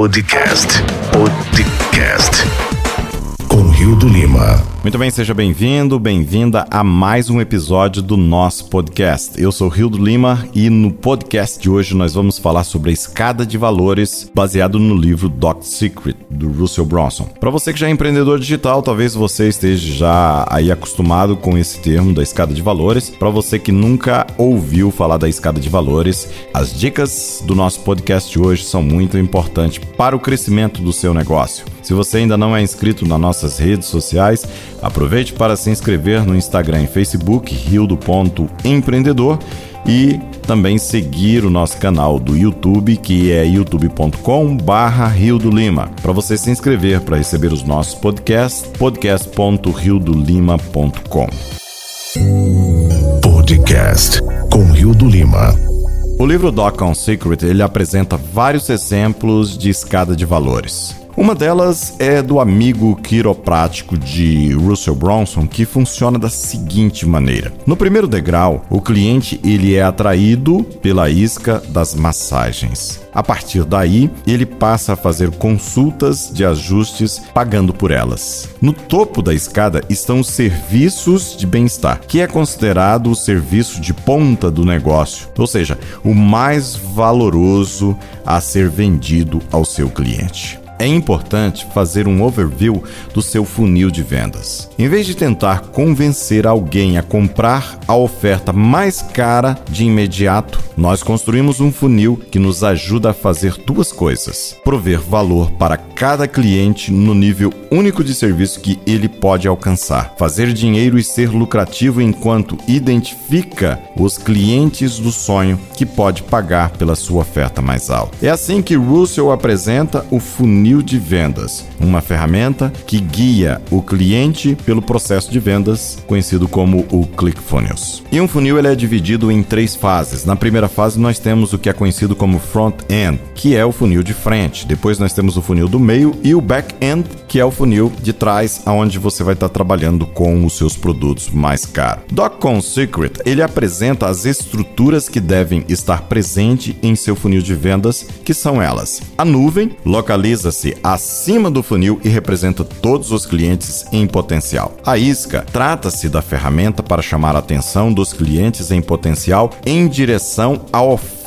Podcast. Podcast. Com Rio do Lima. Muito bem, seja bem-vindo, bem-vinda a mais um episódio do nosso podcast. Eu sou Rio do Lima e no podcast de hoje nós vamos falar sobre a escada de valores baseado no livro Doc Secret do Russell Bronson. Para você que já é empreendedor digital, talvez você esteja já aí acostumado com esse termo da escada de valores. Para você que nunca ouviu falar da escada de valores, as dicas do nosso podcast de hoje são muito importantes para o crescimento do seu negócio. Se você ainda não é inscrito nas nossas redes sociais, aproveite para se inscrever no Instagram e Facebook rildo.empreendedor e também seguir o nosso canal do YouTube, que é youtube.com/barra Rio do Lima. Para você se inscrever para receber os nossos podcasts, podcast.riodolima.com. Podcast com Rio do Lima. O livro Doc on Secret ele apresenta vários exemplos de escada de valores. Uma delas é do amigo quiroprático de Russell Bronson, que funciona da seguinte maneira. No primeiro degrau, o cliente ele é atraído pela isca das massagens. A partir daí, ele passa a fazer consultas de ajustes pagando por elas. No topo da escada estão os serviços de bem-estar, que é considerado o serviço de ponta do negócio, ou seja, o mais valoroso a ser vendido ao seu cliente é importante fazer um overview do seu funil de vendas. Em vez de tentar convencer alguém a comprar a oferta mais cara de imediato, nós construímos um funil que nos ajuda a fazer duas coisas: prover valor para cada cliente no nível único de serviço que ele pode alcançar, fazer dinheiro e ser lucrativo enquanto identifica os clientes do sonho que pode pagar pela sua oferta mais alta. É assim que Russell apresenta o funil funil de vendas, uma ferramenta que guia o cliente pelo processo de vendas, conhecido como o ClickFunnels. E um funil ele é dividido em três fases. Na primeira fase nós temos o que é conhecido como front-end, que é o funil de frente. Depois nós temos o funil do meio e o back-end, que é o funil de trás, aonde você vai estar trabalhando com os seus produtos mais caros. DocCon Secret ele apresenta as estruturas que devem estar presentes em seu funil de vendas, que são elas: a nuvem localiza se acima do funil e representa todos os clientes em potencial. A isca trata-se da ferramenta para chamar a atenção dos clientes em potencial em direção à oferta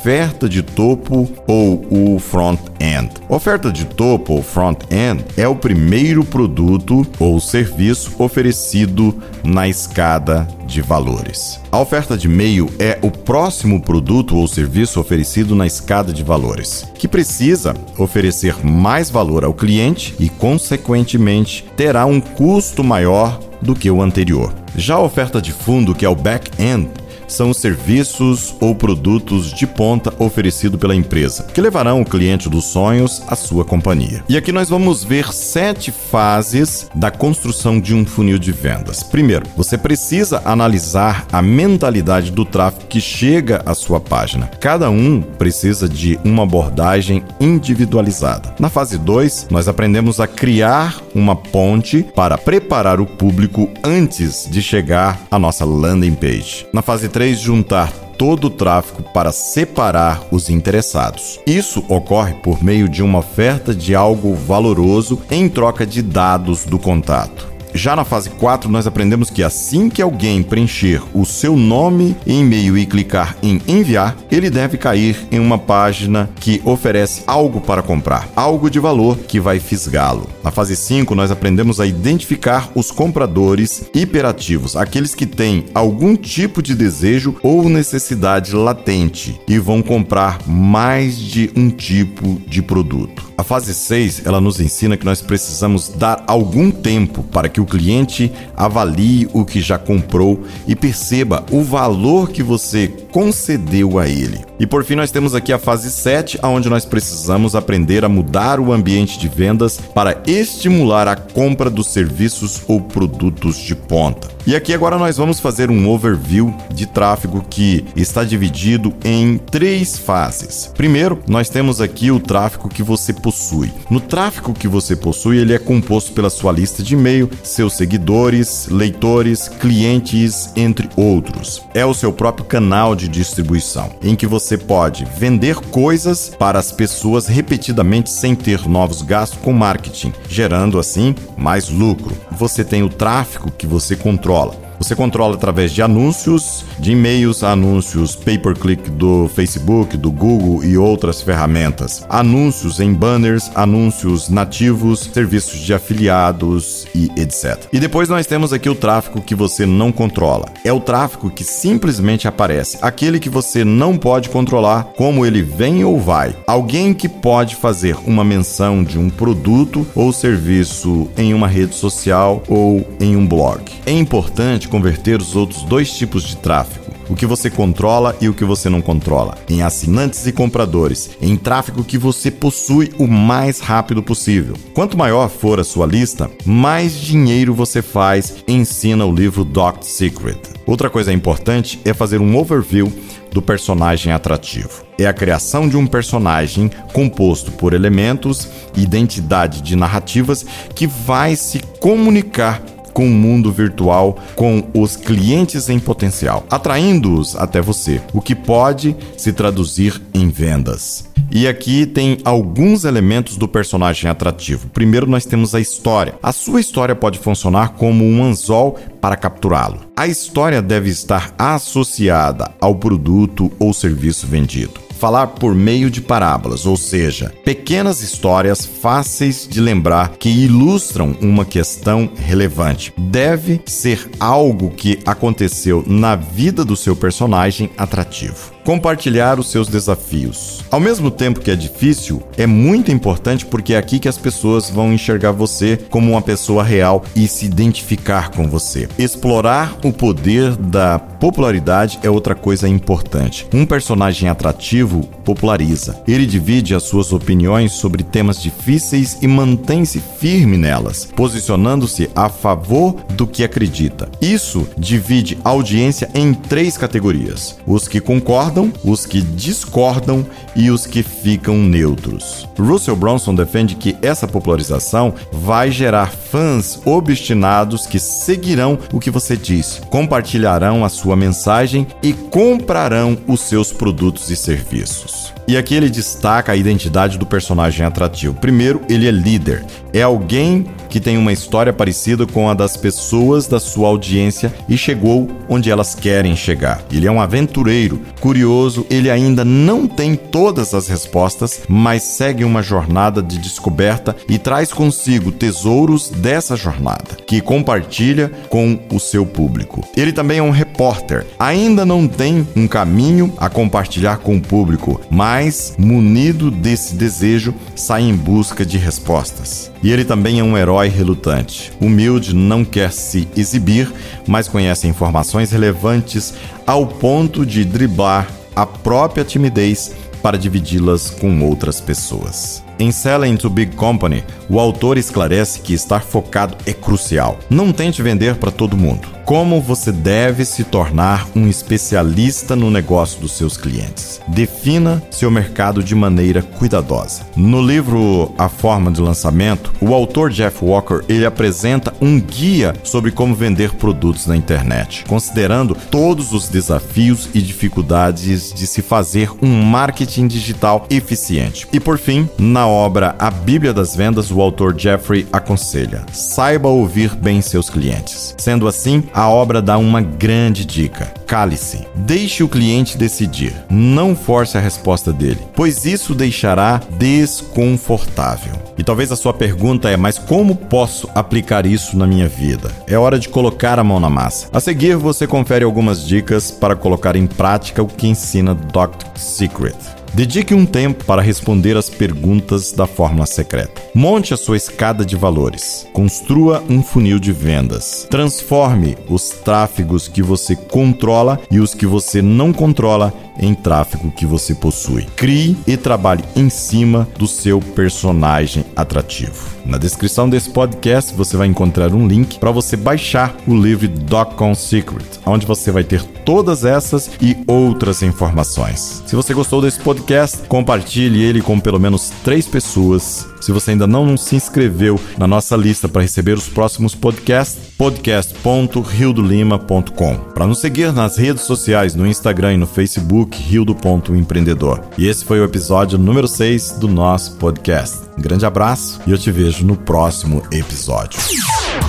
de topo ou o front-end. Oferta de topo ou front-end é o primeiro produto ou serviço oferecido na escada de valores. A oferta de meio é o próximo produto ou serviço oferecido na escada de valores, que precisa oferecer mais valor ao cliente e, consequentemente, terá um custo maior do que o anterior. Já a oferta de fundo, que é o back-end, são os serviços ou produtos de ponta oferecido pela empresa, que levarão o cliente dos sonhos à sua companhia. E aqui nós vamos ver sete fases da construção de um funil de vendas. Primeiro, você precisa analisar a mentalidade do tráfego que chega à sua página. Cada um precisa de uma abordagem individualizada. Na fase 2, nós aprendemos a criar uma ponte para preparar o público antes de chegar à nossa landing page. Na fase 3, juntar todo o tráfego para separar os interessados. Isso ocorre por meio de uma oferta de algo valoroso em troca de dados do contato. Já na fase 4, nós aprendemos que assim que alguém preencher o seu nome e e-mail e clicar em enviar, ele deve cair em uma página que oferece algo para comprar, algo de valor que vai fisgá-lo. Na fase 5, nós aprendemos a identificar os compradores hiperativos, aqueles que têm algum tipo de desejo ou necessidade latente e vão comprar mais de um tipo de produto. A fase 6, ela nos ensina que nós precisamos dar algum tempo para que o cliente avalie o que já comprou e perceba o valor que você concedeu a ele. E por fim, nós temos aqui a fase 7, onde nós precisamos aprender a mudar o ambiente de vendas para estimular a compra dos serviços ou produtos de ponta. E aqui agora nós vamos fazer um overview de tráfego que está dividido em três fases. Primeiro, nós temos aqui o tráfego que você possui. No tráfego que você possui, ele é composto pela sua lista de e-mail, seus seguidores, leitores, clientes, entre outros. É o seu próprio canal de distribuição, em que você pode vender coisas para as pessoas repetidamente sem ter novos gastos com marketing, gerando assim mais lucro. Você tem o tráfego que você controla. Você controla através de anúncios, de e-mails, anúncios pay-per-click do Facebook, do Google e outras ferramentas. Anúncios em banners, anúncios nativos, serviços de afiliados e etc. E depois nós temos aqui o tráfego que você não controla. É o tráfego que simplesmente aparece, aquele que você não pode controlar como ele vem ou vai. Alguém que pode fazer uma menção de um produto ou serviço em uma rede social ou em um blog. É importante converter os outros dois tipos de tráfego, o que você controla e o que você não controla, em assinantes e compradores, em tráfego que você possui o mais rápido possível. Quanto maior for a sua lista, mais dinheiro você faz, ensina o livro Doc Secret. Outra coisa importante é fazer um overview do personagem atrativo. É a criação de um personagem composto por elementos, identidade de narrativas que vai se comunicar com o mundo virtual, com os clientes em potencial, atraindo-os até você, o que pode se traduzir em vendas. E aqui tem alguns elementos do personagem atrativo. Primeiro, nós temos a história. A sua história pode funcionar como um anzol para capturá-lo. A história deve estar associada ao produto ou serviço vendido falar por meio de parábolas, ou seja, pequenas histórias fáceis de lembrar que ilustram uma questão relevante. Deve ser algo que aconteceu na vida do seu personagem atrativo compartilhar os seus desafios. Ao mesmo tempo que é difícil, é muito importante porque é aqui que as pessoas vão enxergar você como uma pessoa real e se identificar com você. Explorar o poder da popularidade é outra coisa importante. Um personagem atrativo populariza. Ele divide as suas opiniões sobre temas difíceis e mantém-se firme nelas, posicionando-se a favor do que acredita. Isso divide a audiência em três categorias: os que concordam concordam, os que discordam e os que ficam neutros. Russell Brunson defende que essa popularização vai gerar fãs obstinados que seguirão o que você diz, compartilharão a sua mensagem e comprarão os seus produtos e serviços. E aqui ele destaca a identidade do personagem atrativo. Primeiro, ele é líder. É alguém que tem uma história parecida com a das pessoas da sua audiência e chegou onde elas querem chegar. Ele é um aventureiro, curioso, ele ainda não tem todas as respostas, mas segue uma jornada de descoberta e traz consigo tesouros dessa jornada, que compartilha com o seu público. Ele também é um repórter, ainda não tem um caminho a compartilhar com o público, mas mas, munido desse desejo, sai em busca de respostas. E ele também é um herói relutante. Humilde, não quer se exibir, mas conhece informações relevantes ao ponto de driblar a própria timidez para dividi-las com outras pessoas. Em Selling to Big Company, o autor esclarece que estar focado é crucial. Não tente vender para todo mundo. Como você deve se tornar um especialista no negócio dos seus clientes? Defina seu mercado de maneira cuidadosa. No livro A Forma de Lançamento, o autor Jeff Walker ele apresenta um guia sobre como vender produtos na internet, considerando todos os desafios e dificuldades de se fazer um marketing digital eficiente. E por fim, na obra A Bíblia das Vendas, o autor Jeffrey aconselha: saiba ouvir bem seus clientes. Sendo assim, a obra dá uma grande dica: cale-se. Deixe o cliente decidir. Não force a resposta dele, pois isso deixará desconfortável. E talvez a sua pergunta é: mas como posso aplicar isso na minha vida? É hora de colocar a mão na massa. A seguir, você confere algumas dicas para colocar em prática o que ensina Dr. Secret. Dedique um tempo para responder as perguntas da fórmula secreta. Monte a sua escada de valores. Construa um funil de vendas. Transforme os tráfegos que você controla e os que você não controla em tráfego que você possui. Crie e trabalhe em cima do seu personagem atrativo. Na descrição desse podcast você vai encontrar um link para você baixar o livro Dotcom Secret, onde você vai ter todas essas e outras informações. Se você gostou desse podcast, compartilhe ele com pelo menos três pessoas Se você ainda não se inscreveu na nossa lista para receber os próximos podcasts, podcast.riodolima.com. Para nos seguir nas redes sociais, no Instagram e no Facebook, rildo.empreendedor. E esse foi o episódio número 6 do nosso podcast. Um grande abraço e eu te vejo no próximo episódio.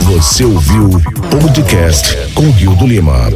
Você ouviu o podcast com Rio do Lima.